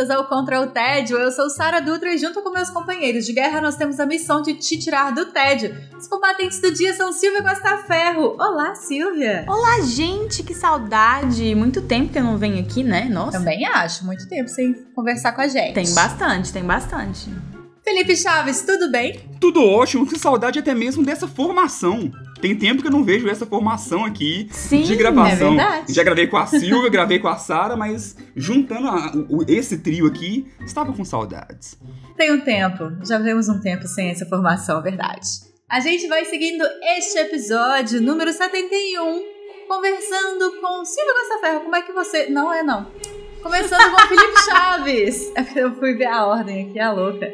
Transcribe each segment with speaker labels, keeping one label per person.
Speaker 1: Bem-vindas ao Contra o Tédio. Eu sou Sara Dutra e junto com meus companheiros de guerra nós temos a missão de te tirar do tédio. Os combatentes do dia são Silvia Guastaferro. Olá, Silvia.
Speaker 2: Olá, gente, que saudade. Muito tempo que eu não venho aqui, né? Nossa.
Speaker 1: Também acho, muito tempo sem conversar com a gente.
Speaker 2: Tem bastante, tem bastante.
Speaker 1: Felipe Chaves, tudo bem?
Speaker 3: Tudo ótimo, que saudade até mesmo dessa formação. Tem tempo que eu não vejo essa formação aqui
Speaker 2: Sim,
Speaker 3: de gravação.
Speaker 1: é verdade.
Speaker 3: Já gravei com a Silvia, gravei com a Sara, mas juntando a- o- esse trio aqui, estava com saudades.
Speaker 1: Tem um tempo, já vemos um tempo sem essa formação, é verdade. A gente vai seguindo este episódio, número 71, conversando com Silvia Guastaferro. Como é que você. Não é, não. Conversando com Felipe Chaves. É Eu fui ver a ordem aqui, a louca.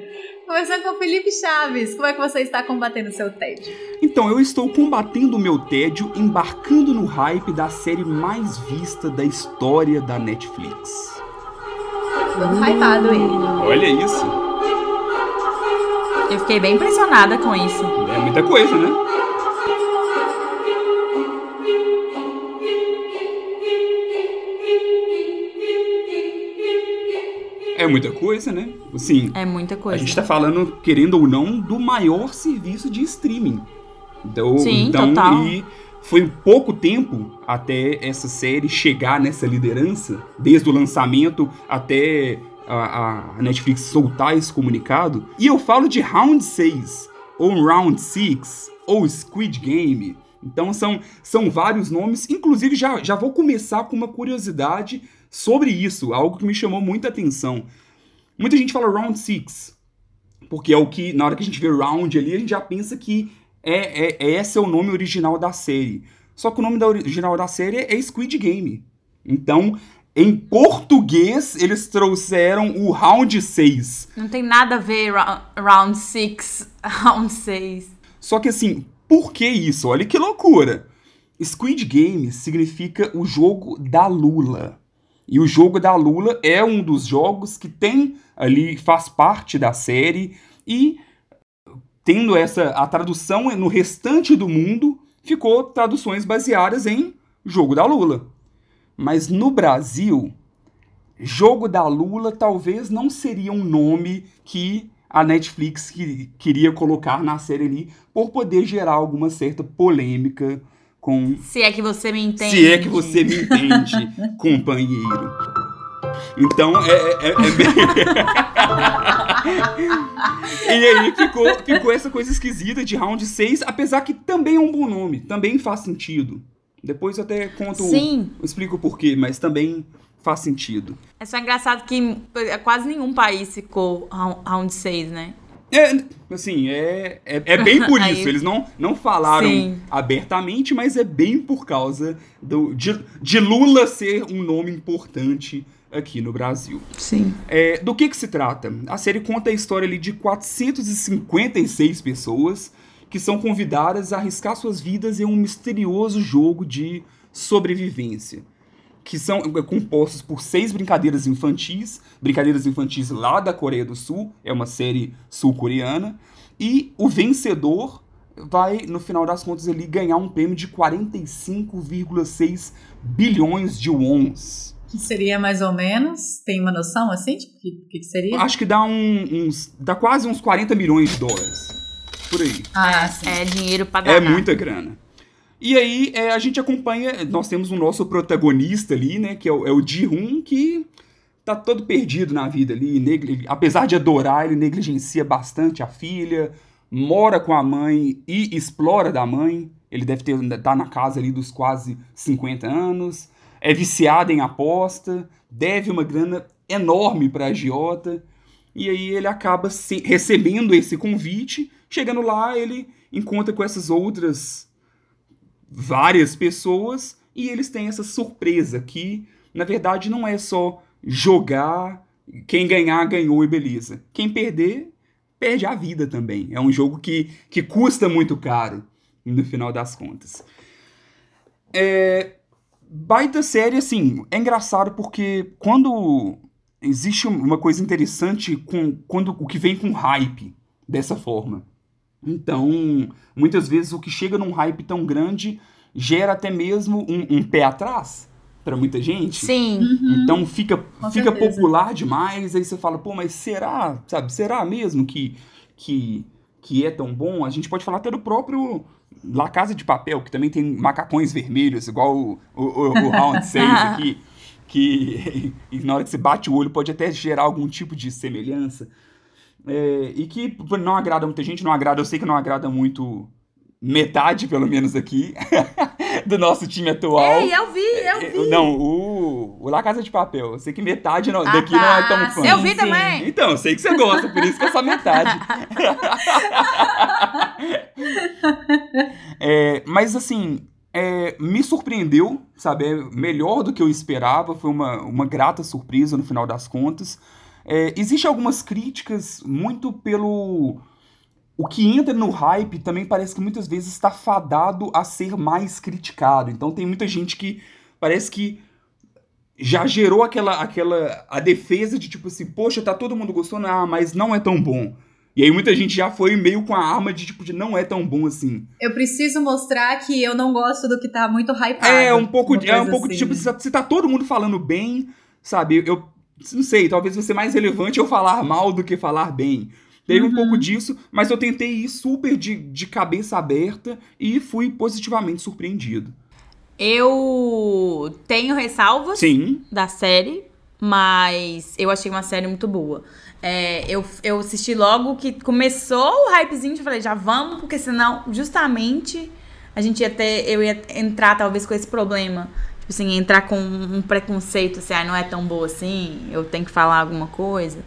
Speaker 1: Conversando com Felipe Chaves. Como é que você está combatendo o seu tédio?
Speaker 3: Então, eu estou combatendo o meu tédio, embarcando no hype da série mais vista da história da Netflix.
Speaker 1: Todo hypado ele.
Speaker 3: Olha isso.
Speaker 2: Eu fiquei bem impressionada com isso.
Speaker 3: É muita coisa, né? É muita coisa, né? Assim,
Speaker 2: É muita
Speaker 3: a
Speaker 2: coisa.
Speaker 3: gente tá falando, querendo ou não, do maior serviço de streaming. Então,
Speaker 2: Sim,
Speaker 3: então
Speaker 2: total.
Speaker 3: e foi pouco tempo até essa série chegar nessa liderança, desde o lançamento até a, a Netflix soltar esse comunicado. E eu falo de Round 6, ou Round 6, ou Squid Game. Então são, são vários nomes. Inclusive, já, já vou começar com uma curiosidade sobre isso, algo que me chamou muita atenção. Muita gente fala Round 6, porque é o que, na hora que a gente vê Round ali, a gente já pensa que é, é, é esse é o nome original da série. Só que o nome da original da série é Squid Game. Então, em português, eles trouxeram o Round 6.
Speaker 2: Não tem nada a ver rou- round 6, round 6.
Speaker 3: Só que assim, por que isso? Olha que loucura! Squid Game significa o jogo da Lula. E o jogo da Lula é um dos jogos que tem ali, faz parte da série, e tendo essa a tradução no restante do mundo, ficou traduções baseadas em jogo da Lula. Mas no Brasil, jogo da Lula talvez não seria um nome que a Netflix que- queria colocar na série ali por poder gerar alguma certa polêmica com
Speaker 2: Se é que você me entende.
Speaker 3: se é que você me entende, companheiro. Então, é, é, é- é bem... e aí ficou, ficou essa coisa esquisita de Round 6, apesar que também é um bom nome, também faz sentido. Depois eu até conto,
Speaker 2: Sim.
Speaker 3: explico o porquê, mas também faz sentido.
Speaker 2: É só engraçado que quase nenhum país ficou rou- round 6, né?
Speaker 3: É, assim, é, é, é bem por
Speaker 2: Aí-
Speaker 3: isso. Eles não, não falaram
Speaker 2: Sim.
Speaker 3: abertamente, mas é bem por causa do, de, de Lula ser um nome importante aqui no Brasil.
Speaker 2: Sim.
Speaker 3: É, do que que se trata? A série conta a história ali de 456 pessoas que são convidadas a arriscar suas vidas em um misterioso jogo de sobrevivência. Que são é, compostos por seis brincadeiras infantis, brincadeiras infantis lá da Coreia do Sul, é uma série sul-coreana, e o vencedor vai, no final das contas, ali, ganhar um prêmio de 45,6 bilhões de wons.
Speaker 1: Seria mais ou menos? Tem uma noção assim? Tipo, o que, que que seria?
Speaker 3: Acho que dá um- uns. dá quase uns 40 milhões de dólares. Por aí.
Speaker 1: Ah, sim.
Speaker 2: É dinheiro pra
Speaker 3: É
Speaker 2: dar.
Speaker 3: muita grana. E aí é, a gente acompanha. Nós temos o nosso protagonista ali, né? Que é o, é o Ji-Hoon, que tá todo perdido na vida ali. negli- apesar de adorar, ele negligencia bastante a filha, mora com a mãe e explora da mãe. Ele deve ter tá na casa ali dos quase 50 anos. É viciado em aposta, deve uma grana enorme para agiota. E aí ele acaba se- recebendo esse convite. Chegando lá, ele encontra com essas outras várias pessoas e eles têm essa surpresa que, na verdade, não é só jogar, quem ganhar, ganhou e beleza. Quem perder, perde a vida também. É um jogo que, que custa muito caro, no final das contas. É, baita série, assim, é engraçado porque quando existe uma coisa interessante com quando o que vem com hype dessa forma. Então, muitas vezes o que chega num hype tão grande gera até mesmo um, um pé atrás para muita gente.
Speaker 2: Sim.
Speaker 1: Uhum.
Speaker 3: Então fica,
Speaker 1: Com
Speaker 3: fica
Speaker 1: certeza.
Speaker 3: popular demais, aí você fala, pô, mas será, sabe, será mesmo que, que, que é tão bom? A gente pode falar até do próprio La Casa de Papel, que também tem macacões vermelhos, igual o, o, o, o Round 6 aqui, que e na hora que você bate o olho pode até gerar algum tipo de semelhança. É, e que não agrada muita gente, não agrada, eu sei que não agrada muito metade, pelo menos aqui, do nosso time atual.
Speaker 2: Ei, eu vi, eu
Speaker 3: É,
Speaker 2: vi.
Speaker 3: Não, o, o La Casa de Papel. Eu sei que metade não-
Speaker 1: Ah,
Speaker 3: daqui
Speaker 1: tá.
Speaker 3: não é tão fã.
Speaker 2: eu vi
Speaker 1: sim.
Speaker 2: também.
Speaker 3: Então, eu sei que você gosta, por isso que é só metade. É, mas assim, é, me surpreendeu, sabe? É melhor do que eu esperava, foi uma, uma grata surpresa no final das contas. É, Existem algumas críticas muito pelo. O que entra no hype também parece que muitas vezes está fadado a ser mais criticado. Então tem muita gente que parece que já gerou aquela, aquela a defesa de tipo assim, poxa, tá todo mundo gostando, ah, mas não é tão bom. E aí muita gente já foi meio com a arma de tipo de não é tão bom assim.
Speaker 1: Eu preciso mostrar que eu não gosto do que tá muito hypado.
Speaker 3: É um pouco, de- é um pouco de
Speaker 1: assim,
Speaker 3: tipo,
Speaker 1: né?
Speaker 3: tá- se tá todo mundo falando bem, sabe? Eu não sei, talvez ser mais relevante eu falar mal do que falar bem. Teve um
Speaker 1: Uhum.
Speaker 3: pouco disso, mas eu tentei ir super de, de cabeça aberta e fui positivamente surpreendido.
Speaker 2: Eu tenho ressalvas
Speaker 3: Sim,
Speaker 2: da série, mas eu achei uma série muito boa. É, eu, eu assisti logo que começou o hypezinho, eu falei, já vamos, porque senão, justamente, a gente ia ter, eu ia entrar talvez com esse problema. Tipo assim, entrar com um preconceito, assim, ah, não é tão boa assim, eu tenho que falar alguma coisa.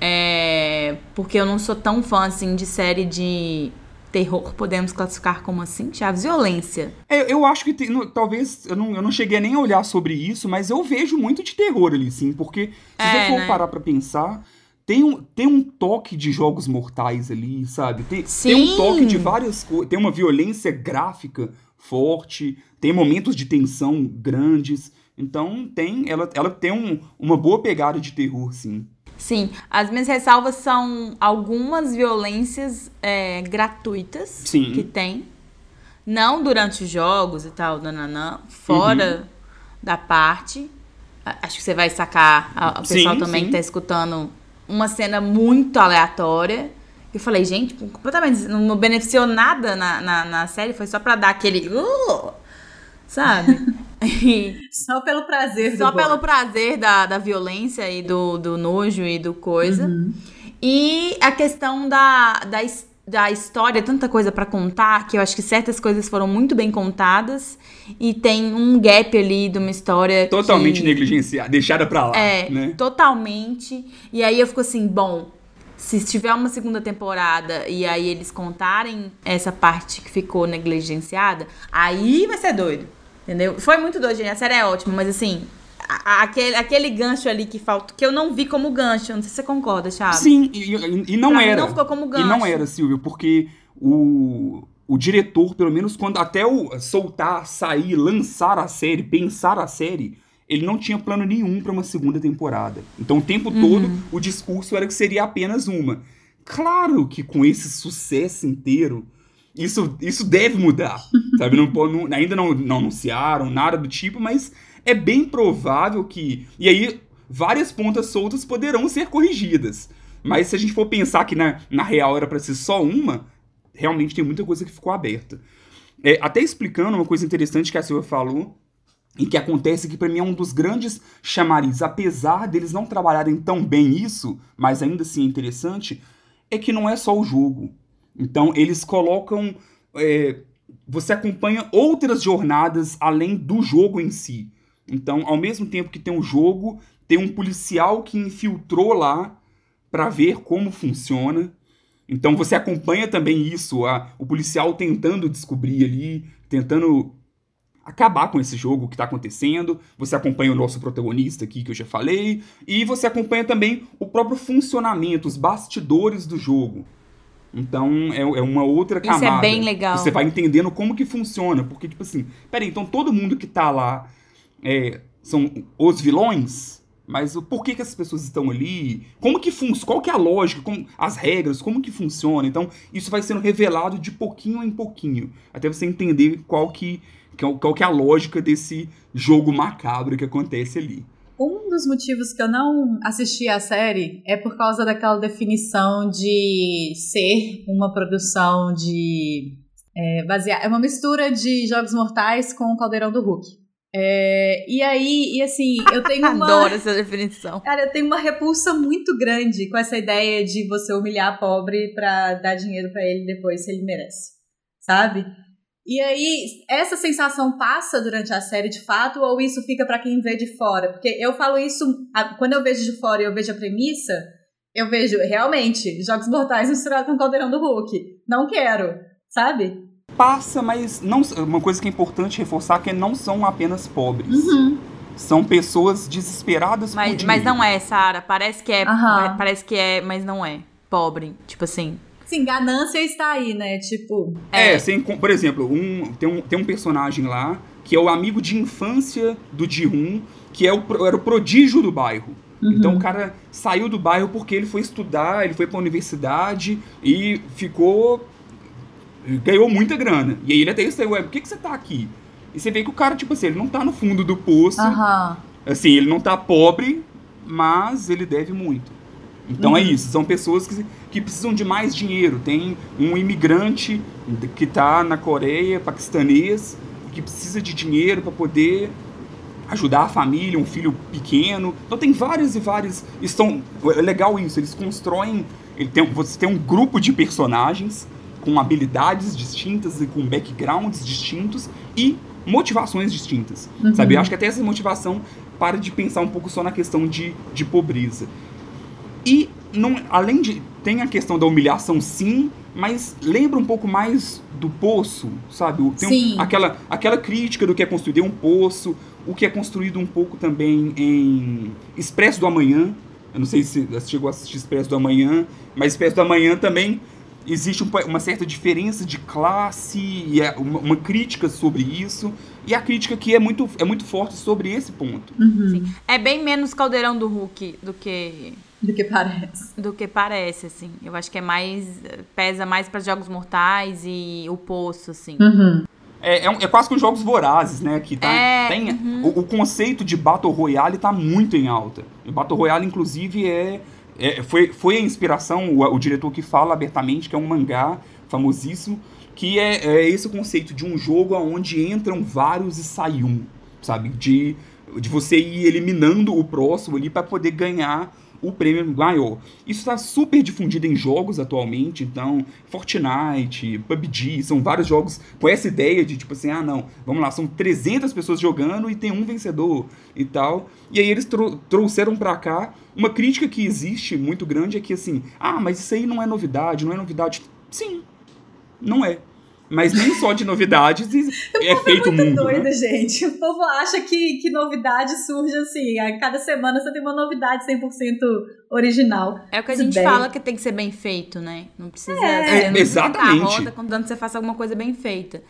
Speaker 2: É, porque eu não sou tão fã, assim, de série de terror, podemos classificar como assim, Chaves? Violência.
Speaker 3: É, eu acho que tem- no- talvez eu não, eu não cheguei nem a olhar sobre isso, mas eu vejo muito de terror ali, sim, porque se
Speaker 2: É,
Speaker 3: você for
Speaker 2: né?
Speaker 3: parar pra pensar, tem um, tem um toque de jogos mortais ali, sabe? Tem, tem um toque de várias coisas, tem uma violência gráfica forte, tem momentos de tensão grandes, então tem, ela, ela tem um- uma boa pegada de terror, sim.
Speaker 2: Sim, as minhas ressalvas são algumas violências é, gratuitas
Speaker 3: Sim.
Speaker 2: que tem. Não durante os jogos e tal, nananã, fora
Speaker 3: Uhum.
Speaker 2: da parte. Acho que você vai sacar, a- o
Speaker 3: Sim,
Speaker 2: pessoal também
Speaker 3: sim.
Speaker 2: que tá escutando, uma cena muito aleatória. Eu falei, gente, completamente, não não beneficiou nada na, na, na série, foi só pra dar aquele. "Uh", sabe?
Speaker 1: Só pelo prazer
Speaker 2: só
Speaker 1: do
Speaker 2: pelo prazer da, da violência e do, do nojo e do coisa.
Speaker 1: Uhum.
Speaker 2: E a questão da, da, da história, tanta coisa pra contar, que eu acho que certas coisas foram muito bem contadas. E tem um gap ali de uma história.
Speaker 3: Totalmente
Speaker 2: que,
Speaker 3: negligenciada, deixada pra lá,
Speaker 2: É,
Speaker 3: né?
Speaker 2: totalmente. E aí eu fico assim, bom, se tiver uma segunda temporada e aí eles contarem essa parte que ficou negligenciada, aí vai ser doido. Entendeu? Foi muito doido, gente. A série é ótima, mas assim, aquele, aquele gancho ali que falta, que eu não vi como gancho. Não sei se você concorda, Thiago.
Speaker 3: Sim, e, e- e não
Speaker 2: Pra
Speaker 3: era.
Speaker 2: não ficou como
Speaker 3: E
Speaker 2: gancho.
Speaker 3: não era, Silvio, porque o, o diretor, pelo menos quando até o soltar, sair, lançar a série, pensar a série, ele não tinha plano nenhum pra uma segunda temporada. Então o tempo
Speaker 2: Uhum.
Speaker 3: todo o discurso era que seria apenas uma. Claro que com esse sucesso inteiro, isso, isso deve mudar. sabe? Não, não- ainda não, não anunciaram nada do tipo, mas é bem provável que. E aí, várias pontas soltas poderão ser corrigidas. Mas se a gente for pensar que na, na real era pra ser só uma, realmente tem muita coisa que ficou aberta. É, até explicando uma coisa interessante que a Silvia falou, e que acontece que pra mim é um dos grandes chamariz, apesar deles não trabalharem tão bem isso, mas ainda assim é interessante, é que não é só o jogo. Então eles colocam. é, você acompanha outras jornadas além do jogo em si. Então, ao mesmo tempo que tem um jogo, tem um policial que infiltrou lá pra ver como funciona. Então você acompanha também isso, a- o policial tentando descobrir ali, tentando acabar com esse jogo que está acontecendo. Você acompanha o nosso protagonista aqui, que eu já falei, e você acompanha também o próprio funcionamento, os bastidores do jogo. Então é, é uma outra camada.
Speaker 2: Isso é bem legal.
Speaker 3: Você vai entendendo como que funciona. Porque, tipo assim, peraí, então todo mundo que tá lá é, são os vilões? Mas o porquê que essas pessoas estão ali? Como que funciona? Qual que é a lógica? Como, as regras? Como que funciona? Então, isso vai sendo revelado de pouquinho em pouquinho. Até você entender qual que, qual que é a lógica desse jogo macabro que acontece ali.
Speaker 1: Um dos motivos que eu não assisti a série é por causa daquela definição de ser uma produção de. É, basear, é uma mistura de Jogos Mortais com o Caldeirão do Hulk. É, e aí, e assim, eu tenho uma.
Speaker 2: Adoro essa definição.
Speaker 1: Cara, eu tenho uma repulsa muito grande com essa ideia de você humilhar pobre pra dar dinheiro para ele depois se ele merece. Sabe? E aí, essa sensação passa durante a série de fato, ou isso fica para quem vê de fora? Porque eu falo isso, quando eu vejo de fora e eu vejo a premissa, eu vejo realmente Jogos Mortais misturado com o Caldeirão do Hulk. Não quero, sabe?
Speaker 3: Passa, mas não, uma coisa que é importante reforçar é que não são apenas pobres. Uhum. São pessoas desesperadas
Speaker 2: mas,
Speaker 3: por dinheiro.
Speaker 2: Mas não é, Sara. Parece que é, uhum. parece que é, mas não é. Pobre, tipo assim.
Speaker 1: Sim, ganância está aí, né? Tipo.
Speaker 3: É, é por exemplo, um, tem, um, tem um personagem lá que é o amigo de infância do Ji-Hun, que é o, era o prodígio do bairro. Uhum. Então o cara saiu do bairro porque ele foi estudar, ele foi pra universidade e ficou. ganhou muita grana. E aí ele até disse, ué, por que, que você tá aqui? E você vê que o cara, tipo assim, ele não tá no fundo do poço.
Speaker 1: Uhum.
Speaker 3: Assim, ele não tá pobre, mas ele deve muito. Então é uhum. é isso, são pessoas que, que precisam de mais dinheiro. Tem um imigrante que está na Coreia, paquistanês, que precisa de dinheiro para poder ajudar a família, um filho pequeno. Então tem várias e várias. Estão, é legal isso, eles constroem. Ele tem, você tem um grupo de personagens com habilidades distintas e com backgrounds distintos e motivações distintas. Uhum. Sabe? Eu acho que até essa motivação para de pensar um pouco só na questão de, de pobreza. E não, além de. Tem a questão da humilhação, sim, mas lembra um pouco mais do poço, sabe? Tem
Speaker 1: sim.
Speaker 3: Um, aquela, aquela crítica do que é construído em um poço, o que é construído um pouco também em Expresso do Amanhã. Eu não sei se você chegou a assistir Expresso do Amanhã, mas Expresso do Amanhã também existe um, uma certa diferença de classe e é uma, uma, crítica sobre isso. E a crítica aqui é muito, é muito forte sobre esse ponto.
Speaker 2: Uhum. É bem menos caldeirão do Hulk do que
Speaker 1: do que parece.
Speaker 2: Do que parece, assim. Eu acho que é mais. pesa mais para jogos mortais e o poço, assim.
Speaker 1: Uhum.
Speaker 3: É, é, é, quase que os jogos vorazes, né? Que tá, é, tem, uhum. o, o, conceito de Battle Royale tá muito em alta. O Battle Royale, inclusive, é, é foi, foi a inspiração, o, o, diretor que fala abertamente, que é um mangá famosíssimo, que é, é esse conceito de um jogo onde entram vários e sai um, sabe? De, de você ir eliminando o próximo ali para poder ganhar o prêmio maior. Isso está super difundido em jogos atualmente, então Fortnite, PUBG, são vários jogos com essa ideia de tipo assim, ah não, vamos lá, são 300 pessoas jogando e tem um vencedor e tal. E aí eles tro trouxeram para cá uma crítica que existe muito grande é que assim, ah, mas isso aí não é novidade, não é novidade. Sim, não é. Mas nem só de novidades é feito o
Speaker 1: é
Speaker 3: mundo.
Speaker 1: doido,
Speaker 3: né?
Speaker 1: gente. O povo acha que, que novidade surge assim. A cada semana você tem uma novidade 100% original.
Speaker 2: É o que a gente bem. fala que tem que ser bem feito, né? Não precisa
Speaker 3: é.
Speaker 2: ser.
Speaker 3: Não exatamente.
Speaker 2: A roda, contanto você faça alguma coisa bem feita.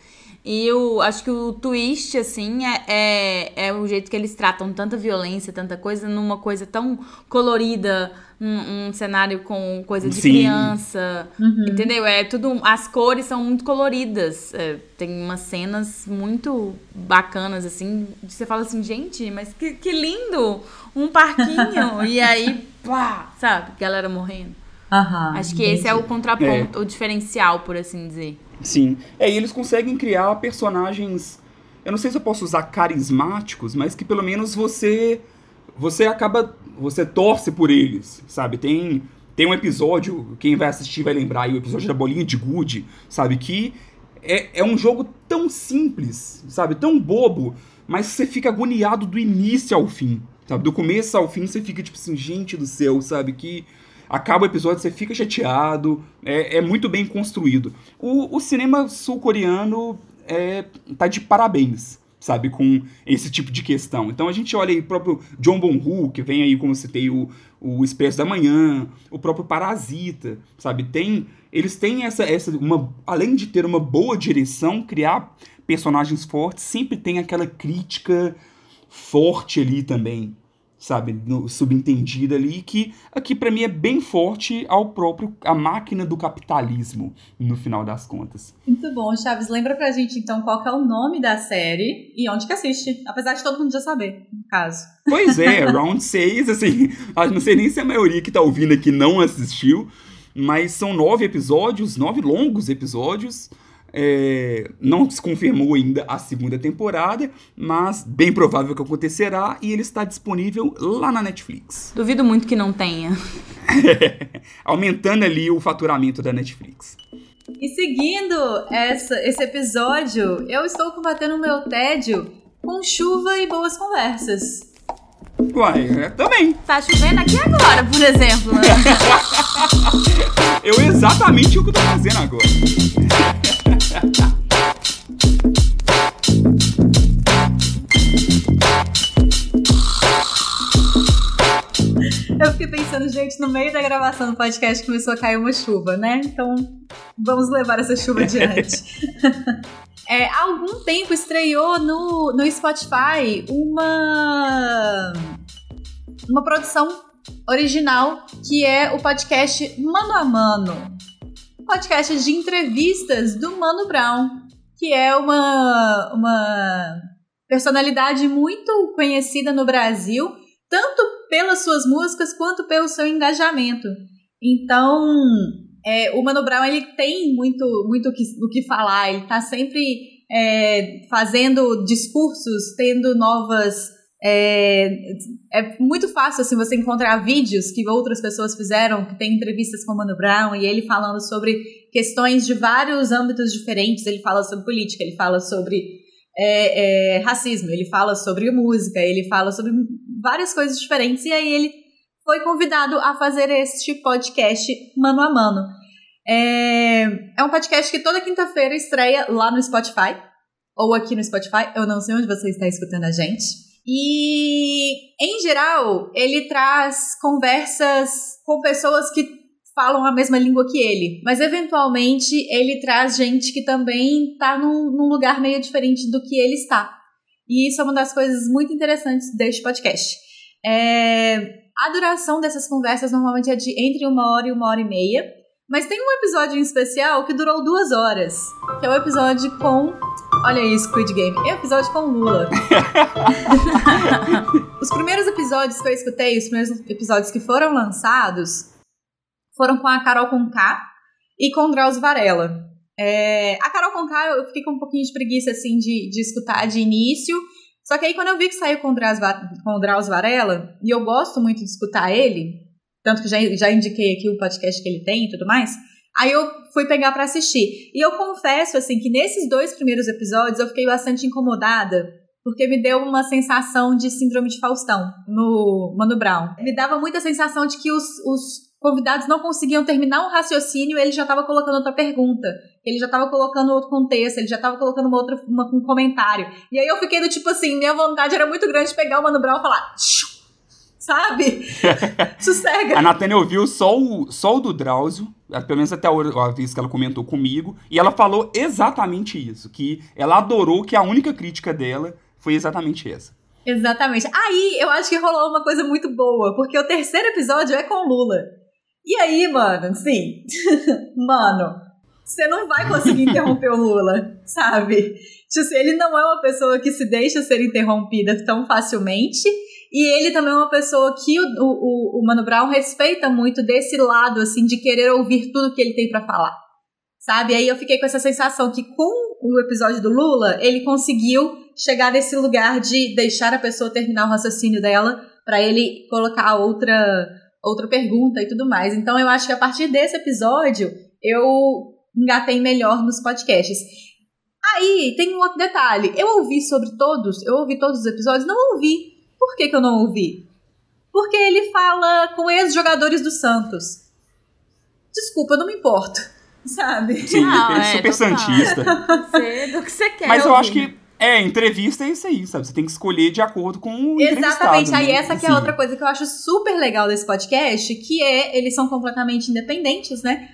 Speaker 2: E eu acho que o twist, assim, é, é, é, o jeito que eles tratam tanta violência, tanta coisa, numa coisa tão colorida, um, um cenário com coisa de Sim. criança. Uhum. Entendeu? É tudo. As cores são muito coloridas. É, tem umas cenas muito bacanas, assim. Você fala assim, gente, mas que, que lindo! Um parquinho! e aí, pá, sabe? Galera morrendo.
Speaker 1: Uhum,
Speaker 2: Acho que entendi. esse é o contraponto, é. o diferencial, por assim dizer.
Speaker 3: Sim. É, e eles conseguem criar personagens. Eu não sei se eu posso usar carismáticos, mas que pelo menos você. Você acaba. Você torce por eles, sabe? Tem. Tem um episódio, quem vai assistir vai lembrar aí, o episódio da bolinha de gude, sabe? Que é, é um jogo tão simples, sabe? Tão bobo, mas você fica agoniado do início ao fim, sabe? Do começo ao fim você fica tipo assim, gente do céu, sabe? Que acaba o episódio, você fica chateado, é, é muito bem construído. O, o cinema sul-coreano é, tá de parabéns, sabe, com esse tipo de questão. Então a gente olha aí o próprio John Bonhu, que vem aí, como citei, o, o Expresso da Manhã, o próprio Parasita, sabe, tem, eles têm essa, essa uma, além de ter uma boa direção, criar personagens fortes, sempre tem aquela crítica forte ali também, sabe, no, subentendida ali, que aqui para mim é bem forte ao próprio, a máquina do capitalismo, no final das contas.
Speaker 1: Muito bom, Chaves. Lembra pra gente então qual é o nome da série e onde que assiste, apesar de todo mundo já saber, no caso.
Speaker 3: Pois é, Round 6, assim, não sei nem se a maioria que tá ouvindo aqui não assistiu, mas são nove episódios, nove longos episódios, é, não se confirmou ainda a segunda temporada, mas bem provável que acontecerá e ele está disponível lá na Netflix.
Speaker 2: Duvido muito que não tenha.
Speaker 3: Aumentando ali o faturamento da Netflix.
Speaker 1: E seguindo essa, esse episódio, eu estou combatendo o meu tédio com chuva e boas conversas.
Speaker 3: Uai, é, também.
Speaker 2: Tá chovendo aqui agora, por exemplo.
Speaker 3: Eu exatamente o que eu tô fazendo agora.
Speaker 1: Eu fiquei pensando, gente, no meio da gravação do podcast começou a cair uma chuva, né? Então vamos levar essa chuva adiante. é, há algum tempo estreou no, no Spotify uma, uma produção original que é o podcast Mano a Mano podcast de entrevistas do Mano Brown, que é uma, uma personalidade muito conhecida no Brasil, tanto pelas suas músicas quanto pelo seu engajamento. Então, é, o Mano Brown ele tem muito, muito que, o que falar, ele está sempre é, fazendo discursos, tendo novas é, é muito fácil assim você encontrar vídeos que outras pessoas fizeram, que tem entrevistas com o Mano Brown e ele falando sobre questões de vários âmbitos diferentes. Ele fala sobre política, ele fala sobre é, é, racismo, ele fala sobre música, ele fala sobre várias coisas diferentes. E aí ele foi convidado a fazer este podcast mano a mano. É, é um podcast que toda quinta-feira estreia lá no Spotify ou aqui no Spotify. Eu não sei onde você está escutando a gente. E, em geral, ele traz conversas com pessoas que falam a mesma língua que ele. Mas, eventualmente, ele traz gente que também está num, num lugar meio diferente do que ele está. E isso é uma das coisas muito interessantes deste podcast. É, a duração dessas conversas normalmente é de entre uma hora e uma hora e meia. Mas tem um episódio em especial que durou duas horas, que é o episódio com Olha aí, Squid Game. É episódio com Lula. os primeiros episódios que eu escutei, os primeiros episódios que foram lançados, foram com a Carol Conká e com o Drauzio Varela. É, a Carol Conká eu fiquei com um pouquinho de preguiça, assim, de, de escutar de início. Só que aí quando eu vi que saiu com o Drauzio Varela, e eu gosto muito de escutar ele, tanto que já, já indiquei aqui o podcast que ele tem e tudo mais Aí eu fui pegar para assistir. E eu confesso, assim, que nesses dois primeiros episódios eu fiquei bastante incomodada, porque me deu uma sensação de síndrome de Faustão no Mano Brown. Me dava muita sensação de que os, os convidados não conseguiam terminar um raciocínio, ele já estava colocando outra pergunta, ele já estava colocando outro contexto, ele já estava colocando uma outra, uma, um comentário. E aí eu fiquei do tipo assim, minha vontade era muito grande de pegar o Mano Brown e falar sabe? Sossega.
Speaker 3: A Natânia ouviu só o, só o do Drauzio, pelo menos até a vez que ela comentou comigo, e ela falou exatamente isso, que ela adorou que a única crítica dela foi exatamente essa.
Speaker 1: Exatamente. Aí eu acho que rolou uma coisa muito boa, porque o terceiro episódio é com Lula. E aí, mano, sim. mano, você não vai conseguir interromper o Lula, sabe? Tipo, assim, ele não é uma pessoa que se deixa ser interrompida tão facilmente. E ele também é uma pessoa que o, o, o Mano Brown respeita muito desse lado, assim, de querer ouvir tudo que ele tem para falar. Sabe? Aí eu fiquei com essa sensação que com o episódio do Lula, ele conseguiu chegar nesse lugar de deixar a pessoa terminar o raciocínio dela para ele colocar outra outra pergunta e tudo mais. Então eu acho que a partir desse episódio eu engatei melhor nos podcasts. Aí tem um outro detalhe. Eu ouvi sobre todos, eu ouvi todos os episódios, não ouvi por que, que eu não ouvi? Porque ele fala com ex-jogadores do Santos. Desculpa, eu não me importo. Sabe?
Speaker 3: Sim, não, é, é super santista.
Speaker 2: do que você quer.
Speaker 3: Mas eu acho que é, entrevista é isso aí, sabe? Você tem que escolher de acordo com o
Speaker 1: Exatamente. Aí
Speaker 3: né?
Speaker 1: essa que é
Speaker 3: Assim.
Speaker 1: outra coisa que eu acho super legal desse podcast, que é eles são completamente independentes, né?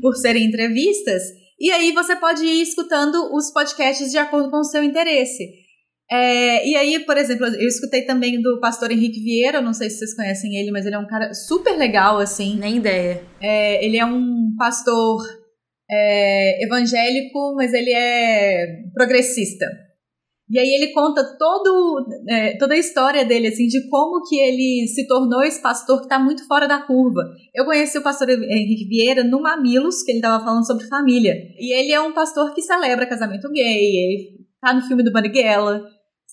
Speaker 1: Por serem entrevistas. E aí você pode ir escutando os podcasts de acordo com o seu interesse. É, e aí, por exemplo, eu escutei também do pastor Henrique Vieira, não sei se vocês conhecem ele, mas ele é um cara super legal, assim.
Speaker 2: Nem ideia.
Speaker 1: É, ele é um pastor é, evangélico, mas ele é progressista. E aí ele conta todo, é, toda a história dele, assim, de como que ele se tornou esse pastor que está muito fora da curva. Eu conheci o pastor Henrique Vieira no Mamilos, que ele estava falando sobre família. E ele é um pastor que celebra casamento gay, ele tá no filme do Marighella,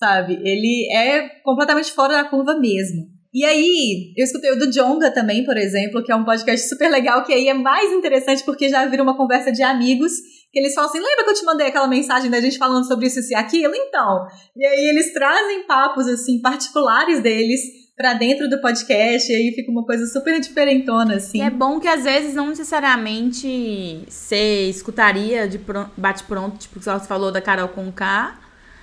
Speaker 1: sabe? Ele é completamente fora da curva mesmo. E aí, eu escutei o do Jonga também, por exemplo, que é um podcast super legal, que aí é mais interessante porque já vira uma conversa de amigos, que eles falam assim, lembra que eu te mandei aquela mensagem da gente falando sobre isso e aquilo? Então, e aí eles trazem papos, assim, particulares deles pra dentro do podcast, e aí fica uma coisa super diferentona, assim.
Speaker 2: E é bom que às vezes não necessariamente você escutaria de pro- bate-pronto, tipo que você falou da Carol com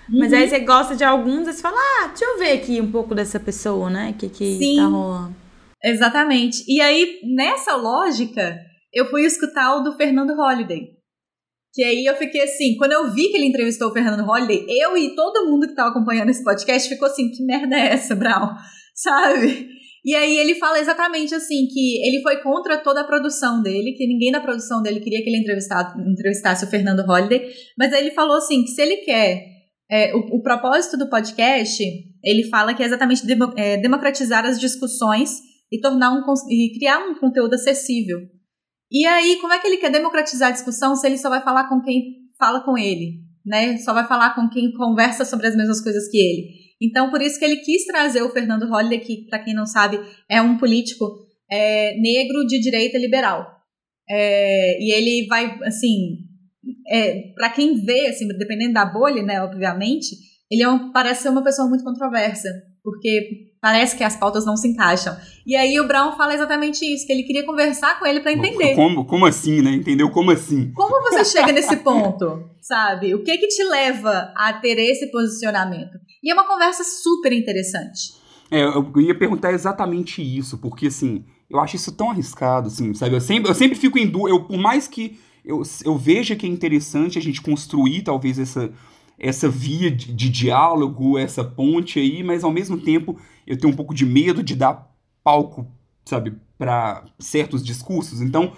Speaker 2: K. Mas
Speaker 1: Uhum.
Speaker 2: aí você gosta de alguns, aí você fala, ah, deixa eu ver aqui um pouco dessa pessoa, né? O que, que
Speaker 1: Sim.
Speaker 2: tá rolando.
Speaker 1: Exatamente. E aí, nessa lógica, eu fui escutar o do Fernando Holliday. Que aí eu fiquei assim, quando eu vi que ele entrevistou o Fernando Holliday, eu e todo mundo que tava acompanhando esse podcast ficou assim, que merda é essa, Brown? Sabe? E aí ele fala exatamente assim, que ele foi contra toda a produção dele, que ninguém da produção dele queria que ele entrevistasse, entrevistasse o Fernando Holliday, mas aí ele falou assim, que se ele quer é, o, o propósito do podcast, ele fala que é exatamente é, democratizar as discussões e tornar um e criar um conteúdo acessível. E aí, como é que ele quer democratizar a discussão se ele só vai falar com quem fala com ele, né? Só vai falar com quem conversa sobre as mesmas coisas que ele. Então, por isso que ele quis trazer o Fernando Holliday, que, para quem não sabe, é um político é, negro de direita liberal. É, e ele vai, assim, é, para quem vê, assim, dependendo da bolha, né, obviamente, ele é um- parece ser uma pessoa muito controversa, porque parece que as pautas não se encaixam. E aí o Brown fala exatamente isso, que ele queria conversar com ele para entender.
Speaker 3: Como, como assim, né? Entendeu? Como assim?
Speaker 1: Como você chega nesse ponto, sabe? O que que te leva a ter esse posicionamento? E é uma conversa super interessante.
Speaker 3: É, eu ia perguntar exatamente isso, porque assim, eu acho isso tão arriscado, assim, sabe? Eu sempre, eu sempre fico em dúvida, eu, por mais que eu, eu veja que é interessante a gente construir talvez essa, essa via de, de diálogo, essa ponte aí, mas ao mesmo tempo eu tenho um pouco de medo de dar palco, sabe, para certos discursos. Então,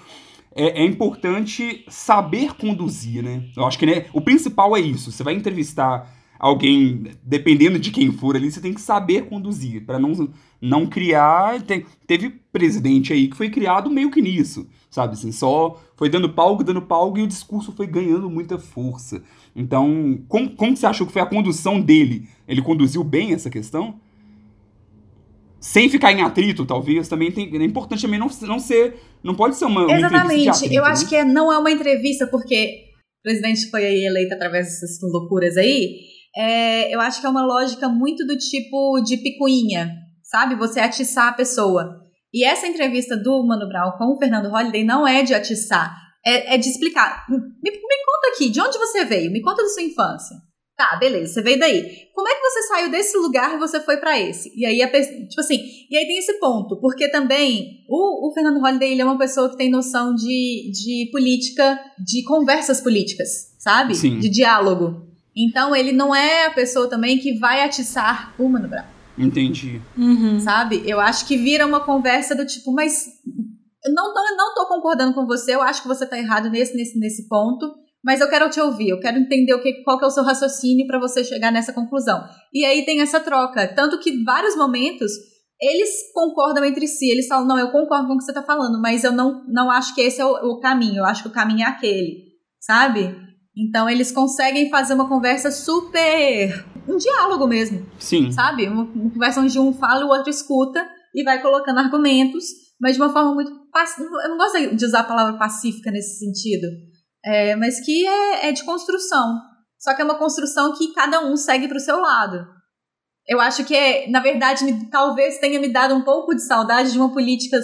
Speaker 3: é, é importante saber conduzir, né? Eu acho que né, o principal é isso. Você vai entrevistar alguém, dependendo de quem for ali, você tem que saber conduzir, para não, não criar. Te, teve presidente aí que foi criado meio que nisso, sabe? Assim, só foi dando palco, dando palco e o discurso foi ganhando muita força. Então, como, como você achou que foi a condução dele? Ele conduziu bem essa questão? Sem ficar em atrito, talvez, também tem, é importante também não, não ser. Não pode ser uma, uma entrevista
Speaker 1: Exatamente.
Speaker 3: atrito,
Speaker 1: Eu
Speaker 3: né?
Speaker 1: acho que é- não é uma entrevista, porque o presidente foi aí eleito através dessas loucuras aí. É, eu acho que é uma lógica muito do tipo de picuinha, sabe? Você atiçar a pessoa. E essa entrevista do Mano Brown com o Fernando Holliday não é de atiçar, é, é de explicar. Me, me conta aqui, de onde você veio? Me conta da sua infância. Tá, beleza, você veio daí. Como é que você saiu desse lugar e você foi pra esse? E aí, a tipo assim, e aí tem esse ponto, porque também o, o Fernando Holliday ele é uma pessoa que tem noção de, de política, de conversas políticas, sabe?
Speaker 3: Sim.
Speaker 1: De diálogo. Então ele não é a pessoa também que vai atiçar o Mano Brown
Speaker 3: Entendi.
Speaker 2: Uhum.
Speaker 1: sabe? Eu acho que vira uma conversa do tipo, mas eu não tô, não tô concordando com você, eu acho que você tá errado nesse, nesse, nesse ponto, mas eu quero te ouvir, eu quero entender o que, qual que é o seu raciocínio para você chegar nessa conclusão. E aí tem essa troca, tanto que em vários momentos eles concordam entre si, eles falam, não, eu concordo com o que você tá falando, mas eu não, não acho que esse é o, o caminho, eu acho que o caminho é aquele, sabe? Então eles conseguem fazer uma conversa super. um diálogo mesmo
Speaker 3: Sim.
Speaker 1: sabe? Uma, uma conversa onde um fala e o outro escuta e vai colocando argumentos, mas de uma forma muito. Eu não gosto de usar a palavra pacífica nesse sentido, é, mas que é, é de construção. Só que é uma construção que cada um segue para o seu lado. Eu acho que, é, na verdade, me- talvez tenha me dado um pouco de saudade de uma política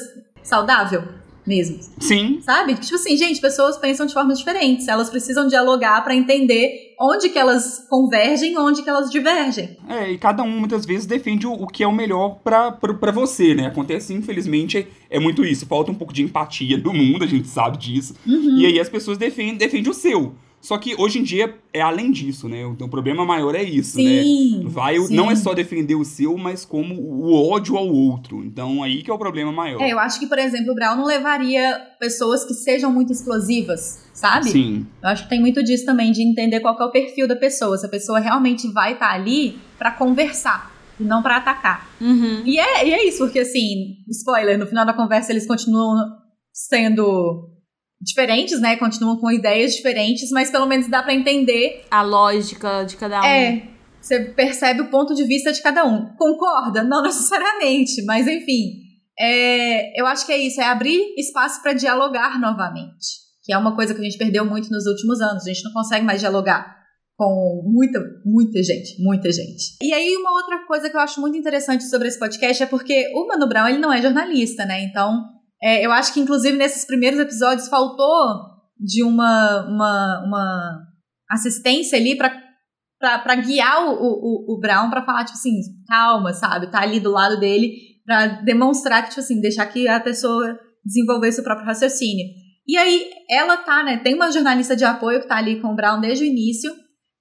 Speaker 1: saudável, mesmo.
Speaker 3: Sim.
Speaker 1: Sabe? Tipo assim, gente, pessoas pensam de formas diferentes. Elas precisam dialogar para entender onde que elas convergem, onde que elas divergem.
Speaker 3: É, e cada um muitas vezes defende o, o que é o melhor para você, né? Acontece, infelizmente, é, é, muito isso. Falta um pouco de empatia no mundo, a gente sabe disso.
Speaker 1: Uhum.
Speaker 3: E aí as pessoas defendem, defendem o seu. Só que hoje em dia é além disso, né? O, problema maior é isso,
Speaker 1: sim,
Speaker 3: né? Vai,
Speaker 1: sim.
Speaker 3: não é só defender o seu, mas como o ódio ao outro. Então aí que é o problema maior.
Speaker 1: É, eu acho que, por exemplo, o Brown não levaria pessoas que sejam muito explosivas, sabe?
Speaker 3: Sim.
Speaker 1: Eu acho que tem muito disso também, de entender qual é o perfil da pessoa. Se a pessoa realmente vai estar tá ali para conversar e não para atacar.
Speaker 2: Uhum.
Speaker 1: E, é, e é isso, porque assim, spoiler, no final da conversa eles continuam sendo diferentes, né? Continuam com ideias diferentes, mas pelo menos dá para entender
Speaker 2: a lógica de cada um.
Speaker 1: É. Você percebe o ponto de vista de cada um. Concorda? Não necessariamente, mas enfim. É, eu acho que é isso, é abrir espaço para dialogar novamente. Que é uma coisa que a gente perdeu muito nos últimos anos. A gente não consegue mais dialogar com muita, muita gente, muita gente. E aí, uma outra coisa que eu acho muito interessante sobre esse podcast é porque o Mano Brown, ele não é jornalista, né? Então, é, eu acho que, inclusive, nesses primeiros episódios faltou de uma, uma, uma assistência ali para guiar o, o, o Brown para falar, tipo assim, calma, sabe? Tá ali do lado dele para demonstrar que, tipo assim, deixar que a pessoa desenvolver seu próprio raciocínio. E aí, ela tá, né? Tem uma jornalista de apoio que tá ali com o Brown desde o início,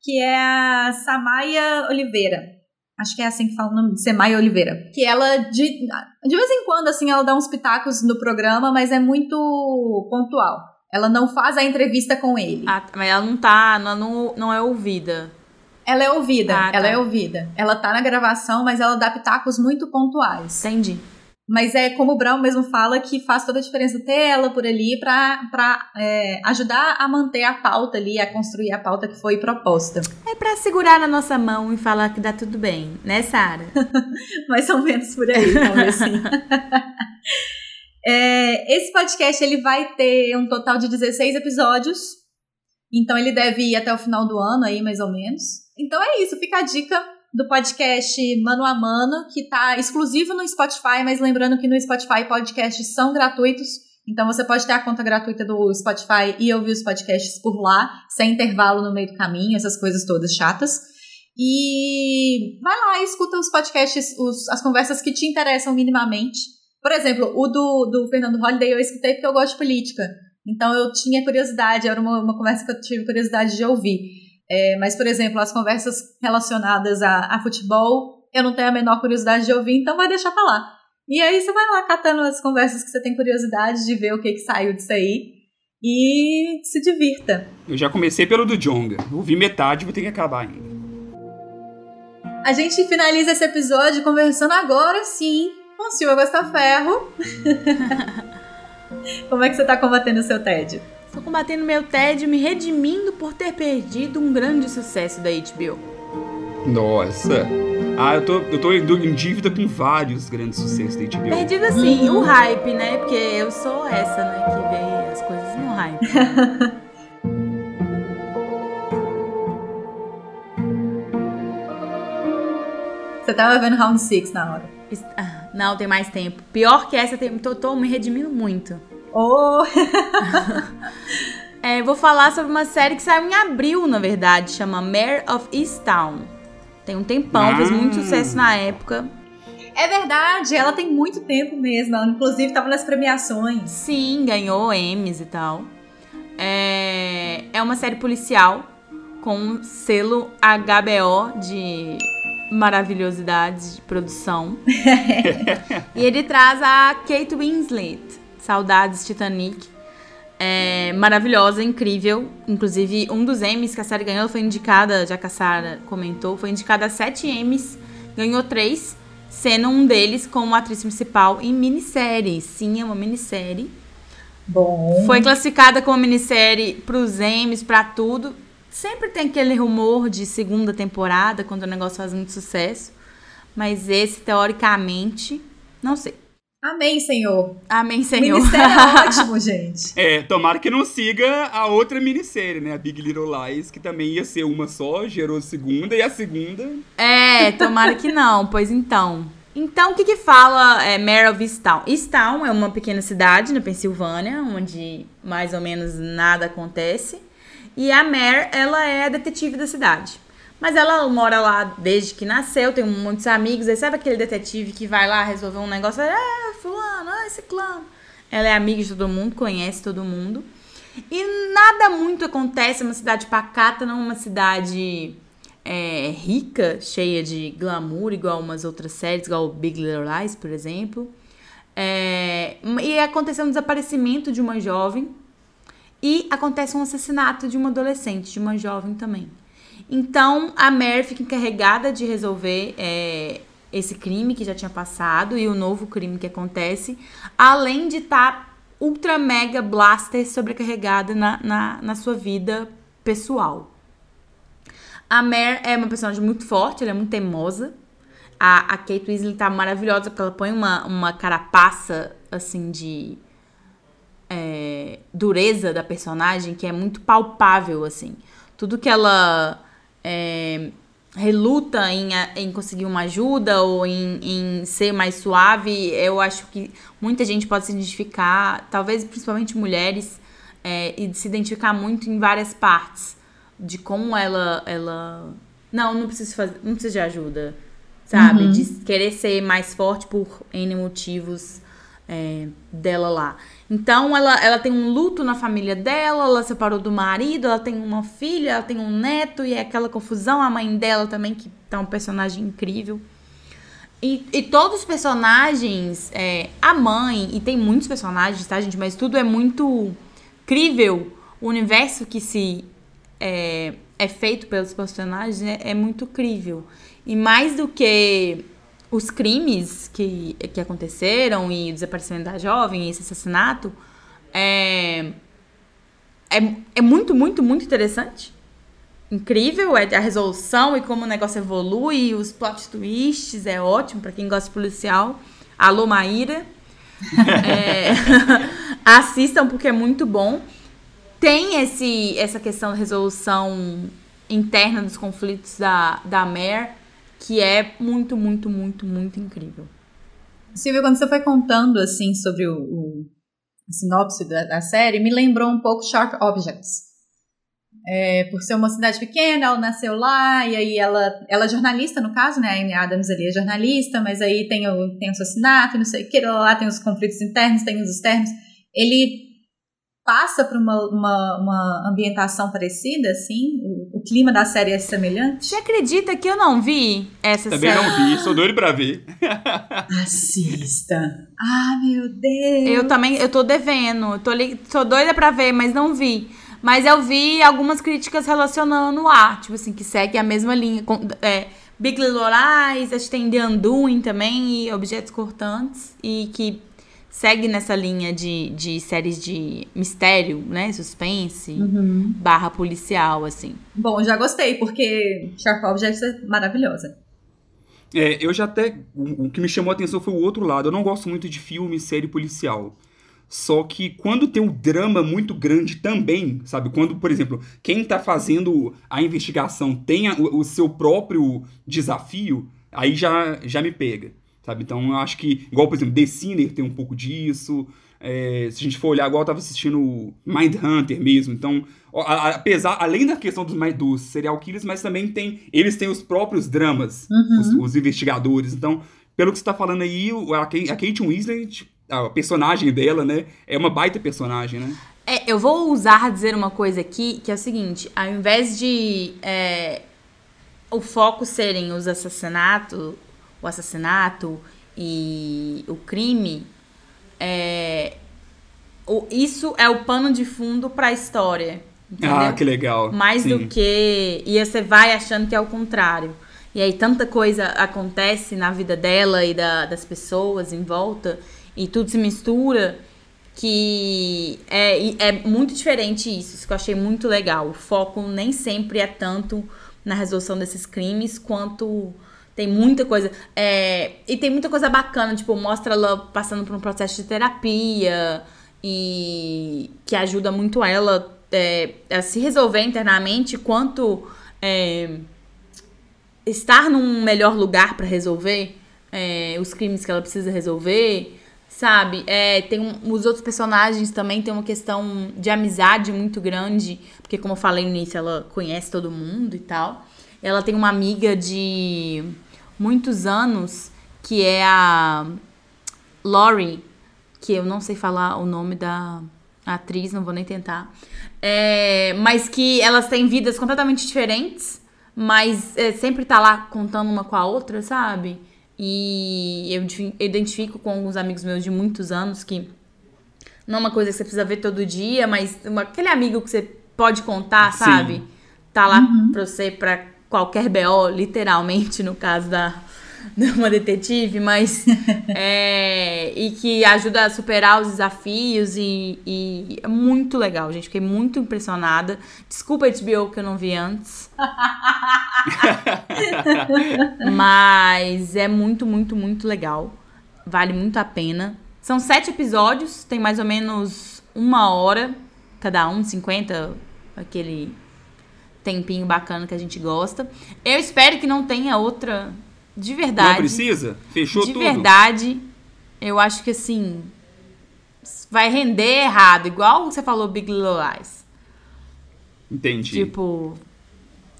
Speaker 1: que é a Samaya Oliveira. Acho que é assim que fala o nome, Semai Oliveira. Que ela, de, de vez em quando, assim, ela dá uns pitacos no programa, mas é muito pontual. Ela não faz a entrevista com ele.
Speaker 2: Ah, mas ela não tá, ela não, não é ouvida.
Speaker 1: Ela é ouvida,
Speaker 2: Ah, tá.
Speaker 1: ela é ouvida. Ela tá na gravação, mas ela dá pitacos muito pontuais.
Speaker 2: Entendi.
Speaker 1: Mas é como o Brown mesmo fala que faz toda a diferença ter ela por ali pra é, ajudar a manter a pauta ali, a construir a pauta que foi proposta.
Speaker 2: É pra segurar na nossa mão e falar que dá tudo bem, né, Sara?
Speaker 1: Mais ou menos por aí, talvez sim. É, esse podcast ele vai ter um total de 16 episódios. Então ele deve ir até o final do ano aí, mais ou menos. Então é isso, fica a dica do podcast Mano a Mano, que tá exclusivo no Spotify, mas lembrando que no Spotify podcasts são gratuitos. Então você pode ter a conta gratuita do Spotify e ouvir os podcasts por lá, sem intervalo no meio do caminho, essas coisas todas chatas. E vai lá escuta os podcasts, os, as conversas que te interessam minimamente. Por exemplo, o do, do Fernando Holliday eu escutei porque eu gosto de política. Então eu tinha curiosidade, era uma, uma conversa que eu tive curiosidade de ouvir. É, mas, por exemplo, as conversas relacionadas a, a futebol, eu não tenho a menor curiosidade de ouvir, então vai deixar pra lá. E aí você vai lá catando as conversas que você tem curiosidade de ver o que, que saiu disso aí e se divirta.
Speaker 3: Eu já comecei pelo do Jonga. Ouvi metade, vou ter que acabar ainda.
Speaker 1: A gente finaliza esse episódio conversando agora sim com Silvia Gostaferro. Como é que você tá combatendo o seu tédio?
Speaker 2: Tô combatendo meu tédio, me redimindo por ter perdido um grande sucesso da HBO.
Speaker 3: Nossa. Ah, eu tô, eu tô em dívida com vários grandes sucessos da HBO.
Speaker 2: Perdido assim, o hype, né? Porque eu sou essa, né? Que vê as coisas no hype.
Speaker 1: Você tava vendo Round 6 na hora.
Speaker 2: Ah, Não, tem mais tempo. Pior que essa, tem, tô, tô me redimindo muito.
Speaker 1: Oh!
Speaker 2: É, vou falar sobre uma série que saiu em abril, na verdade, chama Mare of Easttown. Tem um tempão, fez muito
Speaker 3: Ah.
Speaker 2: sucesso na época.
Speaker 1: É verdade, ela tem muito tempo mesmo. Ela, inclusive, tava nas premiações.
Speaker 2: Sim, ganhou Emmys e tal. É, é uma série policial com um selo HBO de maravilhosidades de produção. e ele traz a Kate Winslet, Saudades Titanic. É maravilhosa, incrível. Inclusive, um dos Emmys que a série ganhou foi indicada, já que a Sarah comentou, foi indicada a sete Emmys, ganhou três, sendo um deles como atriz principal em minissérie. Sim, é uma minissérie.
Speaker 1: Bom.
Speaker 2: Foi classificada como minissérie pros Emmys, pra tudo. Sempre tem aquele rumor de segunda temporada, quando o negócio faz muito sucesso. Mas esse, teoricamente, não sei.
Speaker 1: Amém, Senhor.
Speaker 2: Amém, Senhor.
Speaker 1: Ministério é ótimo, gente.
Speaker 3: É, tomara que não siga a outra minissérie, né? A Big Little Lies, que também ia ser uma só, gerou segunda, e a segunda.
Speaker 2: É, tomara que não, pois então. Então, o que que fala é, Mare of Easttown? Easttown é uma pequena cidade na Pensilvânia, onde mais ou menos nada acontece. E a Mare, ela é a detetive da cidade. Mas ela mora lá desde que nasceu, tem muitos amigos. Aí sabe aquele detetive que vai lá resolver um negócio? É, fulano, esse clã. Ela é amiga de todo mundo, conhece todo mundo. E nada muito acontece, é uma cidade pacata, não uma cidade é, rica, cheia de glamour, igual umas outras séries, igual Big Little Lies, por exemplo. É, e aconteceu um desaparecimento de uma jovem e acontece um assassinato de uma adolescente, de uma jovem também. Então a Mary fica encarregada de resolver é, esse crime que já tinha passado e o novo crime que acontece, além de estar tá ultra mega blaster sobrecarregada na, na, na sua vida pessoal. A Mare é uma personagem muito forte, ela é muito teimosa. A, a Kate Weasley tá maravilhosa porque ela põe uma, uma carapaça, assim, de é, dureza da personagem que é muito palpável, assim. Tudo que ela é, reluta em, em conseguir uma ajuda ou em, em ser mais suave, eu acho que muita gente pode se identificar, talvez principalmente mulheres, é, e se identificar muito em várias partes de como ela ela não não precisa fazer não precisa de ajuda sabe uhum. de querer ser mais forte por n motivos é, dela lá então ela ela tem um luto na família dela ela separou do marido ela tem uma filha ela tem um neto e é aquela confusão a mãe dela também que tá um personagem incrível. E, e todos os personagens é, a mãe e tem muitos personagens tá gente? Mas tudo é muito crível. O universo que se é, é feito pelos personagens é, é muito crível. E mais do que os crimes que, que aconteceram e o desaparecimento da jovem e esse assassinato, é, é, é muito, muito, muito interessante. Incrível, é a resolução e como o negócio evolui, os plot twists, é ótimo para quem gosta de policial. Alô, Maíra. é, assistam porque é muito bom tem esse, essa questão de resolução interna dos conflitos da, da Mare, que é muito, muito, muito, muito incrível.
Speaker 1: Silvia, quando você foi contando assim sobre o, o a sinopse da, da, série, me lembrou um pouco Sharp Objects. É, por ser uma cidade pequena, ela nasceu lá, e aí ela, ela é jornalista, no caso, né? A Amy Adams ali é jornalista, mas aí tem o, tem o assassinato, não sei o que, lá tem os conflitos internos, tem os externos. Ele passa por uma, uma, uma, ambientação parecida, assim? O, o, clima da série é semelhante?
Speaker 2: Você acredita que eu não vi essa
Speaker 3: Também
Speaker 2: série?
Speaker 3: Também não vi, sou doido pra ver.
Speaker 1: Assista. Ah, meu Deus.
Speaker 2: Eu também, eu tô devendo, tô, li, tô doida pra ver, mas não vi. Mas eu vi algumas críticas relacionando a, tipo assim, que segue a mesma linha. Com, é, Big Little Lies, acho que tem The Undoing também, e Objetos Cortantes, e que segue nessa linha de, de séries de mistério, né? Suspense, uhum. barra policial, assim.
Speaker 1: Bom, já gostei, porque Sharp Objects é maravilhosa.
Speaker 3: É, eu já até. O, o que me chamou a atenção foi o outro lado. Eu não gosto muito de filme, série policial. Só que quando tem um drama muito grande também, sabe? Quando, por exemplo, quem tá fazendo a investigação tem a, o, o seu próprio desafio, aí já, já me pega sabe? Então eu acho que, igual, por exemplo, The Sinner tem um pouco disso. É, se a gente for olhar, igual eu tava assistindo Mind Hunter mesmo. Então, apesar, além da questão dos, dos serial killers, mas também tem. Eles têm os próprios dramas, uhum. os, os, investigadores. Então, pelo que você tá falando aí, a Kate, a Kate Winslet, a personagem dela, né? É uma baita personagem, né?
Speaker 2: É, eu vou usar dizer uma coisa aqui, que é o seguinte, ao invés de é, o foco serem os assassinatos, o assassinato e o crime, é, o, isso é o pano de fundo para a história. Entendeu?
Speaker 3: Ah, que legal.
Speaker 2: Mais
Speaker 3: Sim.
Speaker 2: do que. E você vai achando que é o contrário. E aí tanta coisa acontece na vida dela e da, das pessoas em volta, e tudo se mistura, que é, é muito diferente isso, isso que eu achei muito legal. O foco nem sempre é tanto na resolução desses crimes quanto tem muita coisa. É, e tem muita coisa bacana, tipo, mostra ela passando por um processo de terapia e que ajuda muito ela é, a se resolver internamente, quanto é, estar num melhor lugar para resolver é, os crimes que ela precisa resolver, sabe? É, tem um, os outros personagens também tem uma questão de amizade muito grande, porque como eu falei no início, ela conhece todo mundo e tal. Ela tem uma amiga de muitos anos que é a Laurie, que eu não sei falar o nome da atriz, não vou nem tentar. É, mas que elas têm vidas completamente diferentes, mas é, sempre tá lá contando uma com a outra, sabe? E eu identifico com alguns amigos meus de muitos anos que não é uma coisa que você precisa ver todo dia, mas uma, aquele amigo que você pode contar,
Speaker 3: Sim.
Speaker 2: sabe? Tá lá pra você, pra qualquer BO, literalmente, no caso da, de uma detetive, mas. é, e que ajuda a superar os desafios e, e é muito legal, gente. Fiquei muito impressionada. Desculpa, HBO, que eu não vi antes. Mas é muito, muito, muito legal. Vale muito a pena. São sete episódios, tem mais ou menos uma hora cada um, 50, aquele tempinho bacana que a gente gosta. Eu espero que não tenha outra de verdade.
Speaker 3: Não precisa? Fechou
Speaker 2: de
Speaker 3: tudo?
Speaker 2: verdade, eu acho que assim vai render errado, igual você falou Big Little Lies.
Speaker 3: Entendi.
Speaker 2: Tipo,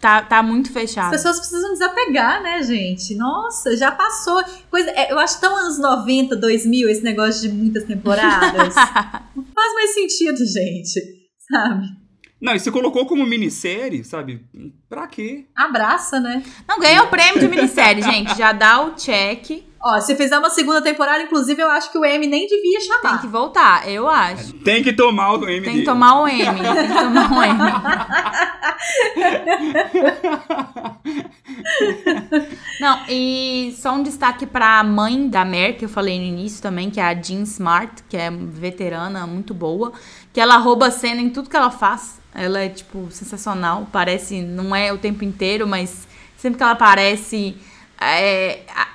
Speaker 2: tá, tá muito
Speaker 1: As
Speaker 2: fechado.
Speaker 1: pessoas precisam desapegar, né, gente? Nossa, já passou. Coisa, é, eu acho tão anos 90, 2000 esse negócio de muitas temporadas. Não faz mais sentido, gente. Sabe?
Speaker 3: Não, e você colocou como minissérie, sabe? Pra quê?
Speaker 1: Abraça, né?
Speaker 2: Não ganhou o prêmio de minissérie, gente. Já dá o check.
Speaker 1: Ó, se fizer uma segunda temporada, inclusive, eu acho que o M nem devia
Speaker 2: Tem
Speaker 1: chamar.
Speaker 2: que voltar, eu acho.
Speaker 3: Tem que tomar o M
Speaker 2: Tem que
Speaker 3: dele.
Speaker 2: tomar o M. Tem que tomar o M. Não, e só um destaque pra mãe da Mer, que eu falei no início também, que é a Jean Smart, que é veterana, muito boa. Que ela rouba a cena em tudo que ela faz. Ela é, tipo, sensacional. Parece, não é o tempo inteiro, mas sempre que ela aparece. é, a-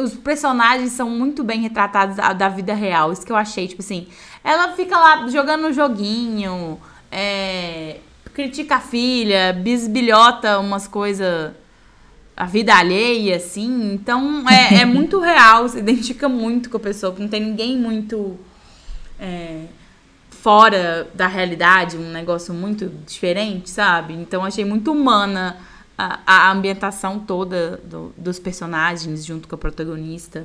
Speaker 2: os personagens são muito bem retratados da, da vida real. Isso que eu achei, tipo assim. Ela fica lá jogando um joguinho, é, critica a filha, bisbilhota umas coisas. A vida alheia, assim. Então é, é muito real, se identifica muito com a pessoa, não tem ninguém muito. é, fora da realidade, um negócio muito diferente, sabe? Então achei muito humana a, a ambientação toda do- dos personagens junto com a protagonista.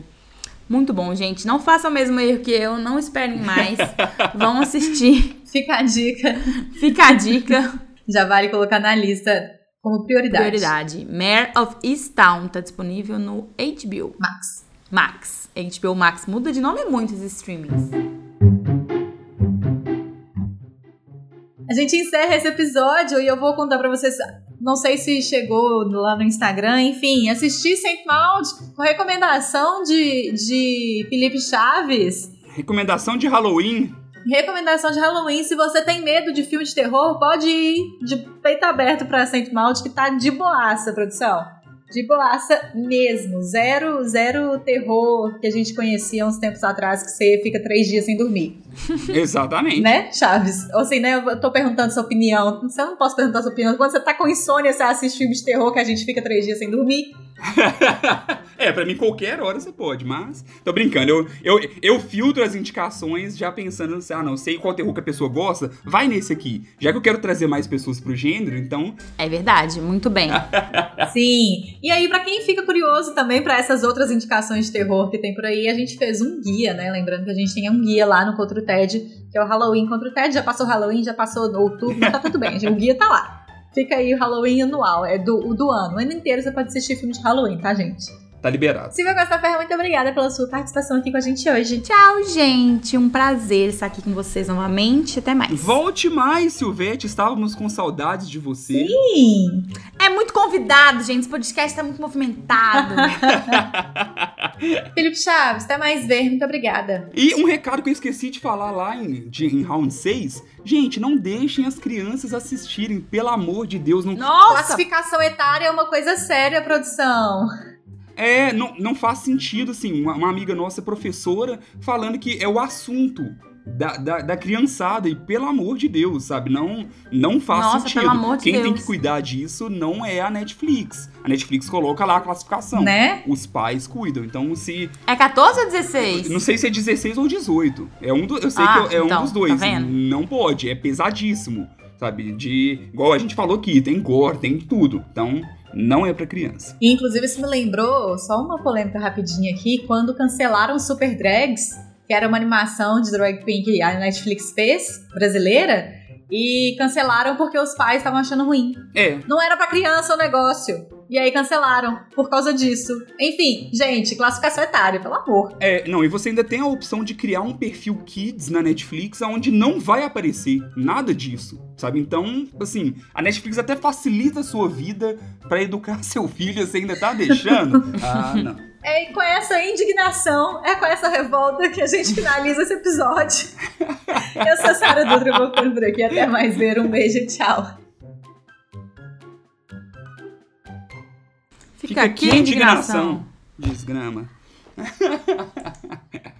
Speaker 2: Muito bom, gente. Não façam o mesmo erro que eu, não esperem mais. Vão assistir.
Speaker 1: Fica a dica.
Speaker 2: Fica a dica.
Speaker 1: Já vale colocar na lista como prioridade.
Speaker 2: Prioridade. Mare of Easttown tá disponível no HBO
Speaker 1: Max.
Speaker 2: Max. HBO Max muda de nome muito os streamings.
Speaker 1: A gente encerra esse episódio e eu vou contar pra vocês. Não sei se chegou lá no Instagram, enfim, assisti Saint Maud com recomendação de, de Felipe Chaves.
Speaker 3: Recomendação de Halloween.
Speaker 1: Recomendação de Halloween. Se você tem medo de filme de terror, pode ir de peito aberto pra Saint Maud, que tá de boaça, produção. De boaça mesmo. Zero, zero terror que a gente conhecia uns tempos atrás, que você fica três dias sem dormir.
Speaker 3: Exatamente.
Speaker 1: Né, Chaves? Ou assim, né? Eu tô perguntando sua opinião. Você não posso perguntar sua opinião. Quando você tá com insônia, você assiste filmes de terror que a gente fica três dias sem dormir.
Speaker 3: é, pra mim qualquer hora você pode, mas. Tô brincando. Eu, eu, eu filtro as indicações já pensando assim, ah, não, sei qual terror que a pessoa gosta, vai nesse aqui. Já que eu quero trazer mais pessoas pro gênero, então.
Speaker 2: É verdade, muito bem.
Speaker 1: Sim. E aí, pra quem fica curioso também pra essas outras indicações de terror que tem por aí, a gente fez um guia, né? Lembrando que a gente tem um guia lá no Contra o TED, que é o Halloween Contra o TED. Já passou Halloween, já passou outubro, tá tudo bem. O guia tá lá. Fica aí o Halloween anual, é do, do ano. O ano inteiro você pode assistir filme de Halloween, tá, gente?
Speaker 3: Tá liberado.
Speaker 1: Silvia Costa Ferro, muito obrigada pela sua participação aqui com a gente hoje.
Speaker 2: Tchau, gente. Um prazer estar aqui com vocês novamente. Até mais.
Speaker 3: Volte mais, Silvete. Estávamos com saudades de você.
Speaker 1: Sim.
Speaker 2: É muito convidado, gente. Esse podcast tá muito movimentado.
Speaker 1: Felipe Chaves, até mais ver, muito obrigada.
Speaker 3: E um recado que eu esqueci de falar lá em, de- em round 6. Gente, não deixem as crianças assistirem, pelo amor de Deus. Não,
Speaker 2: Nossa!
Speaker 1: Classificação etária é uma coisa séria, produção.
Speaker 3: É, não, não faz sentido, assim. Uma, uma amiga nossa, professora, falando que é o assunto. da, da, da, criançada. E pelo amor de Deus, sabe? Não, não faz
Speaker 2: Nossa,
Speaker 3: sentido.
Speaker 2: Pelo amor de
Speaker 3: Quem
Speaker 2: Deus.
Speaker 3: tem que cuidar disso não é a Netflix. A Netflix coloca lá a classificação.
Speaker 1: Né?
Speaker 3: Os pais cuidam. Então, se.
Speaker 2: É 14 ou 16?
Speaker 3: Não sei se é 16 ou 18. É um do, eu sei
Speaker 2: Ah,
Speaker 3: que é,
Speaker 2: então,
Speaker 3: um dos dois.
Speaker 2: tá vendo?
Speaker 3: Não pode. É pesadíssimo. Sabe? De. Igual a gente falou aqui, tem gore, tem tudo. Então, não é pra criança.
Speaker 1: E, inclusive, isso me lembrou, só uma polêmica rapidinha aqui, quando cancelaram Super Drags, que era uma animação de drag queen que a Netflix fez, brasileira, e cancelaram porque os pais estavam achando ruim.
Speaker 3: É,
Speaker 1: Não era pra criança o negócio. E aí cancelaram por causa disso. Enfim, gente, classificação etária, pelo amor.
Speaker 3: É, não, e você ainda tem a opção de criar um perfil Kids na Netflix onde não vai aparecer nada disso, sabe? Então, assim, a Netflix até facilita a sua vida pra educar seu filho, você ainda tá deixando? Ah, não.
Speaker 1: É com essa indignação, é com essa revolta que a gente finaliza esse episódio. Eu sou a Sara Dutra, vou ficando por aqui. Até mais ver. Um beijo, tchau.
Speaker 2: Fica, aqui a indignação.
Speaker 3: Desgrama.